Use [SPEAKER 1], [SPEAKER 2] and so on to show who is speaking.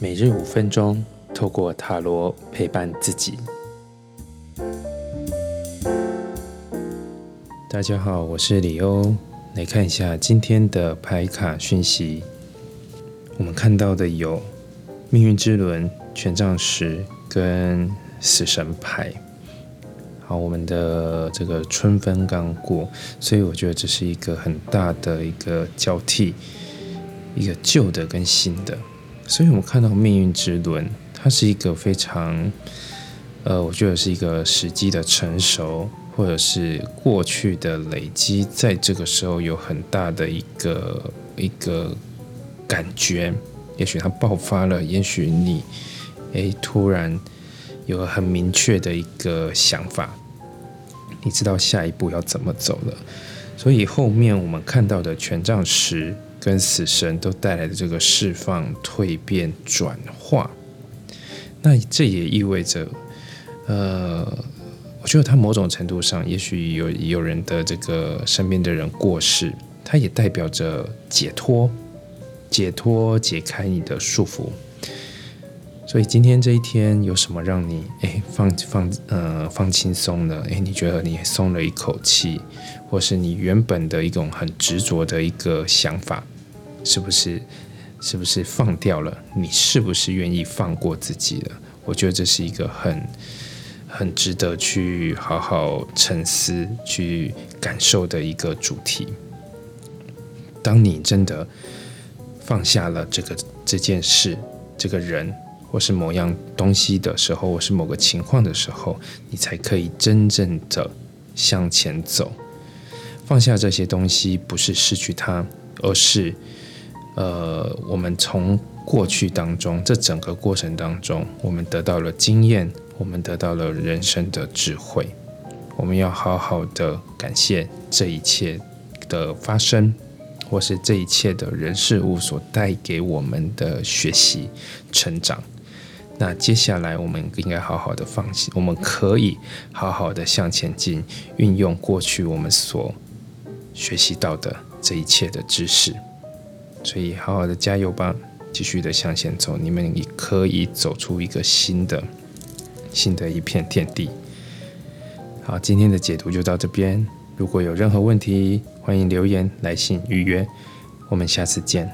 [SPEAKER 1] 每日五分钟，透过塔罗陪伴自己。大家好，我是李欧，来看一下今天的牌卡讯息。我们看到的有命运之轮、权杖十跟死神牌。好，我们的这个春分刚过，所以我觉得这是一个很大的一个交替，一个旧的跟新的。所以我们看到命运之轮，它是一个非常，呃，我觉得是一个时机的成熟，或者是过去的累积，在这个时候有很大的一个一个。感觉，也许它爆发了，也许你，诶，突然有很明确的一个想法，你知道下一步要怎么走了。所以后面我们看到的权杖十跟死神都带来的这个释放、蜕变、转化，那这也意味着，呃，我觉得它某种程度上，也许有有人的这个身边的人过世，它也代表着解脱。解脱，解开你的束缚。所以今天这一天有什么让你哎放放呃放轻松的？哎，你觉得你松了一口气，或是你原本的一种很执着的一个想法，是不是是不是放掉了？你是不是愿意放过自己了？我觉得这是一个很很值得去好好沉思、去感受的一个主题。当你真的。放下了这个这件事、这个人，或是某样东西的时候，或是某个情况的时候，你才可以真正的向前走。放下这些东西，不是失去它，而是呃，我们从过去当中，这整个过程当中，我们得到了经验，我们得到了人生的智慧。我们要好好的感谢这一切的发生。或是这一切的人事物所带给我们的学习成长，那接下来我们应该好好的放弃，我们可以好好的向前进，运用过去我们所学习到的这一切的知识，所以好好的加油吧，继续的向前走，你们也可以走出一个新的新的一片天地。好，今天的解读就到这边。如果有任何问题，欢迎留言、来信预约。我们下次见。